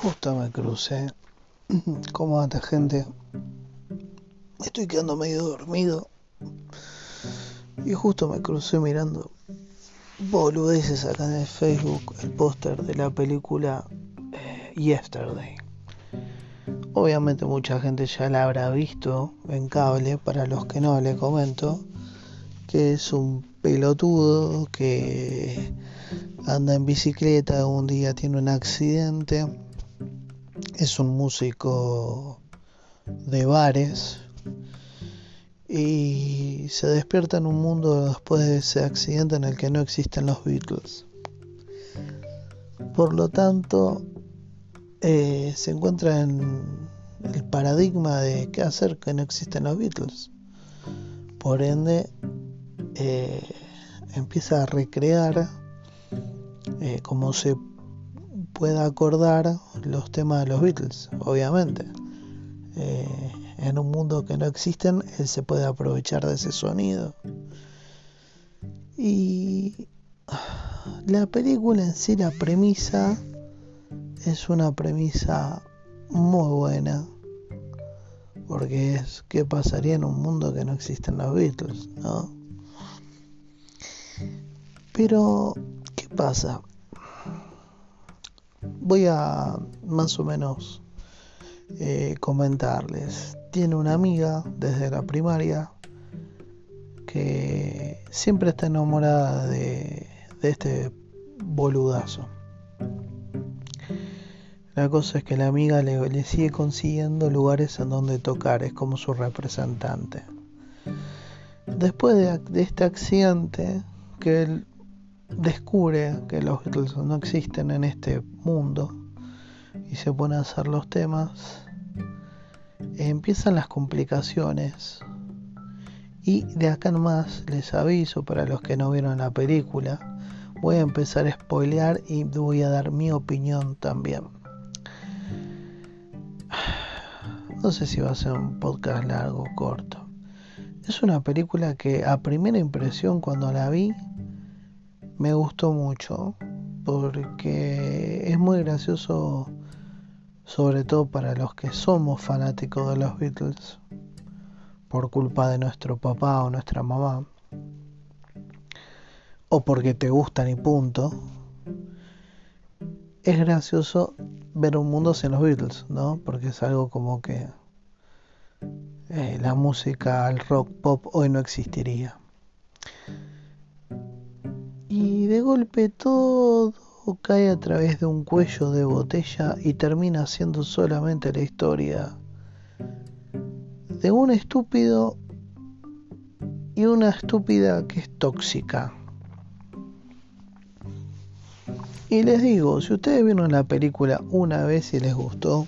Justo me crucé. ¿Cómo anda gente? Estoy quedando medio dormido. Y justo me crucé mirando boludeces acá en el Facebook el póster de la película eh, Yesterday. Obviamente mucha gente ya la habrá visto en cable, para los que no le comento que es un pelotudo que anda en bicicleta, un día tiene un accidente, es un músico de bares y se despierta en un mundo después de ese accidente en el que no existen los Beatles. Por lo tanto, eh, se encuentra en el paradigma de qué hacer que no existen los Beatles. Por ende, eh, empieza a recrear eh, como se pueda acordar los temas de los Beatles, obviamente. Eh, en un mundo que no existen, él se puede aprovechar de ese sonido. Y la película en sí, la premisa, es una premisa muy buena. Porque es qué pasaría en un mundo que no existen los Beatles, ¿no? Pero ¿Qué pasa? Voy a más o menos eh, comentarles. Tiene una amiga desde la primaria que siempre está enamorada de, este boludazo. La cosa es que la amiga le, le, sigue consiguiendo lugares en donde tocar, es como su representante. Después de, de este accidente, que él descubre que los Beatles no existen en este mundo y se pone a hacer los temas, empiezan las complicaciones. Y de acá en más les aviso para los que no vieron la película, voy a empezar a spoilear y voy a dar mi opinión también. No sé si va a ser un podcast largo o corto. Es una película que a primera impresión cuando la vi me gustó mucho porque es muy gracioso sobre todo para los que somos fanáticos de los Beatles por culpa de nuestro papá o nuestra mamá o porque te gustan y punto es gracioso ver un mundo sin los Beatles, ¿no? Porque es algo como que eh, la música, el rock pop hoy no existiría golpe todo cae a través de un cuello de botella y termina siendo solamente la historia de un estúpido y una estúpida que es tóxica. Y les digo, si ustedes vieron la película una vez y les gustó,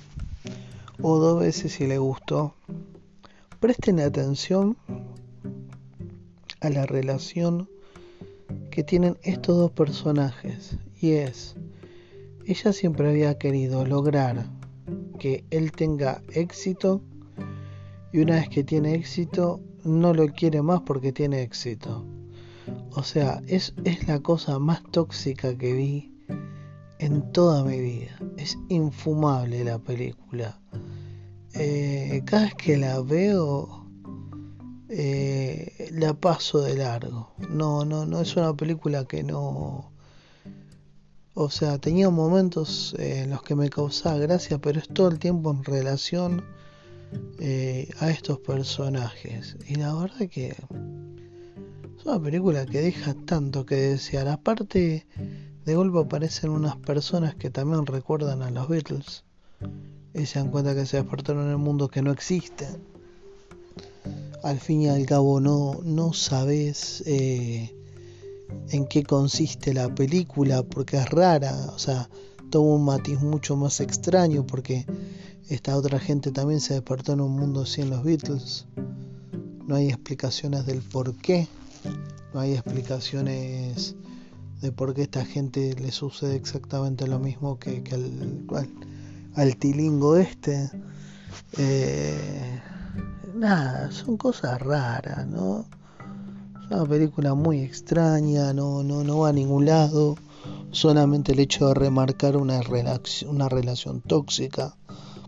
o dos veces y les gustó, presten atención a la relación que tienen estos dos personajes y es ella siempre había querido lograr que él tenga éxito y una vez que tiene éxito no lo quiere más porque tiene éxito. O sea, es, es la cosa más tóxica que vi en toda mi vida. Es infumable la película. Eh, cada vez que la veo eh, la paso de largo. No, no, no es una película que no. O sea, tenía momentos en los que me causaba gracia, pero es todo el tiempo en relación eh, a estos personajes. Y la verdad que es una película que deja tanto que desear. Aparte, de golpe aparecen unas personas que también recuerdan a los Beatles y se dan cuenta que se despertaron en un mundo que no existe al fin y al cabo no, no sabes eh, en qué consiste la película porque es rara, o sea, toma un matiz mucho más extraño porque esta otra gente también se despertó en un mundo sin los Beatles. No hay explicaciones del por qué, no hay explicaciones de por qué esta gente le sucede exactamente lo mismo que, al, al, tilingo este. Eh, nada, son cosas raras, ¿no? Es una película muy extraña, no, no, no va a ningún lado, solamente el hecho de remarcar una, relación, una relación tóxica,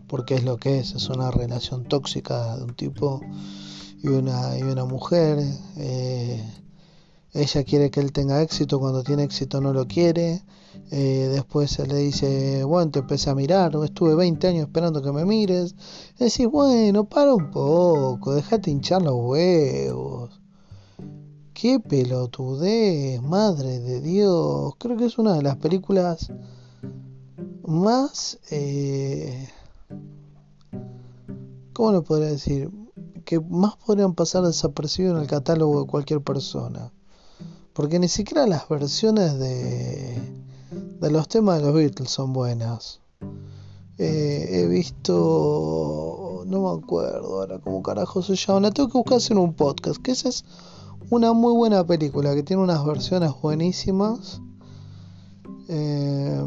porque es lo que es, es una relación tóxica de un tipo y una, y una mujer. Eh, ella quiere que él tenga éxito, cuando tiene éxito no lo quiere. Eh, después se le dice, bueno, te empecé a mirar, estuve 20 años esperando que me mires. Decís, bueno, para un poco, dejate hinchar los huevos. Qué pelotudez, madre de Dios. Creo que es una de las películas más... Eh, ¿Cómo lo podría decir? Que más podrían pasar desapercibidos en el catálogo de cualquier persona. Porque ni siquiera las versiones de, de los temas de los Beatles son buenas. Eh, he visto, no me acuerdo ahora cómo carajo se llama, la tengo que buscar en un podcast, que esa es una muy buena película, que tiene unas versiones buenísimas, eh,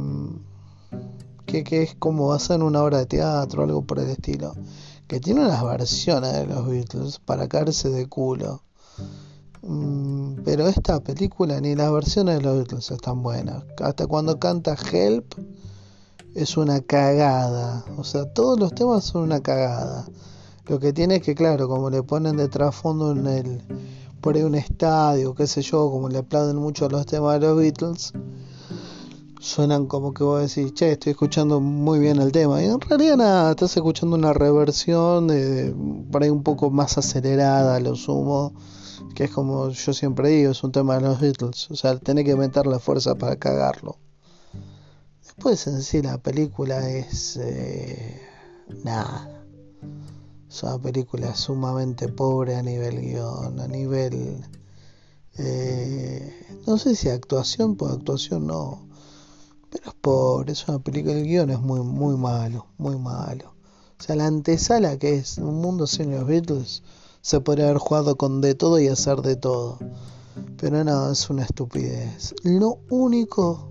que, que es como basada en una obra de teatro, algo por el estilo, que tiene unas versiones de los Beatles para caerse de culo. Mm, pero esta película ni las versiones de los Beatles están buenas. Hasta cuando canta Help es una cagada. O sea, todos los temas son una cagada. Lo que tiene es que, claro, como le ponen de trasfondo en el por ahí un estadio, qué sé yo, como le aplauden mucho los temas de los Beatles, suenan como que vos decís, che, estoy escuchando muy bien el tema. Y en realidad nada, estás escuchando una reversión de, por ahí un poco más acelerada, lo sumo que es como yo siempre digo, es un tema de los Beatles, o sea, tenés que meter la fuerza para cagarlo. Después en sí la película es eh, nada. Es una película sumamente pobre a nivel guion, a nivel... Eh, no sé si actuación, pues actuación no. Pero es pobre, es una película, el guion es muy, muy malo, muy malo. O sea, la antesala que es un mundo sin los Beatles se podría haber jugado con de todo y hacer de todo. Pero no, es una estupidez. Lo único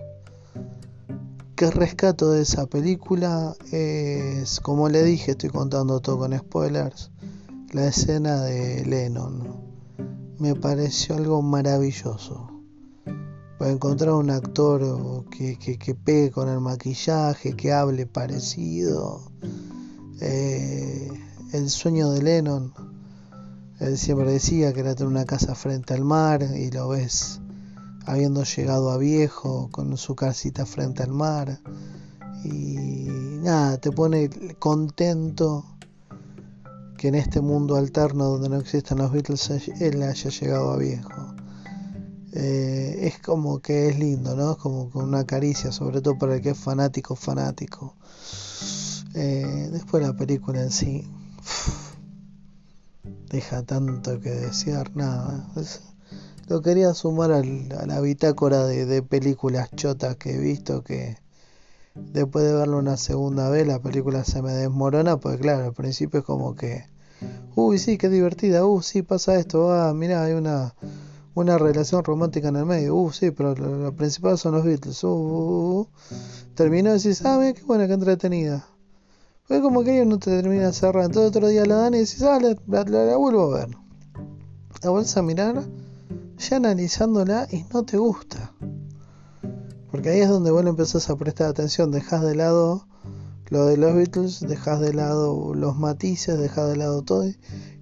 que rescato de esa película es, como le dije, estoy contando todo con spoilers, la escena de Lennon. Me pareció algo maravilloso. Para encontrar un actor que, que, pegue con el maquillaje, que hable parecido. Eh, el sueño de Lennon él siempre decía que era tener una casa frente al mar y lo ves habiendo llegado a viejo con su casita frente al mar y nada, te pone contento que en este mundo alterno donde no existen los Beatles él haya llegado a viejo. Eh, es como que es lindo, ¿no? Es como con una caricia, sobre todo para el que es fanático, fanático. Eh, después la película en sí deja tanto que desear, nada. lo quería sumar a la bitácora de, películas chotas que he visto que después de verlo una segunda vez la película se me desmorona, pues claro, al principio es como que, uy, sí, qué divertida, uy, sí, pasa esto, ah, mira, hay una, una relación romántica en el medio, uh, sí, pero lo, principal son los Beatles, uh, uh, uh, terminó y decís, ah, qué buena, qué entretenida. Fue como que ellos no te terminan cerrando. Entonces otro día la dan y decís, ah, la, vuelvo a ver. La vuelves a mirar, ya analizándola y no te gusta. Porque ahí es donde vos empezás a prestar atención. Dejas de lado lo de los Beatles, dejas de lado los matices, dejas de lado todo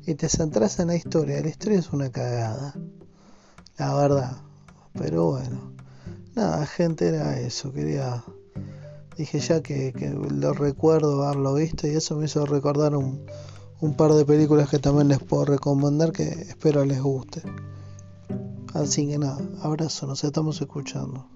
y te centras en la historia. La historia es una cagada. La verdad. Pero bueno. Nada, gente, era eso. Quería dije ya que, lo recuerdo haberlo visto y eso me hizo recordar un, un par de películas que también les puedo recomendar que espero les guste. Así que nada, abrazo, nos estamos escuchando.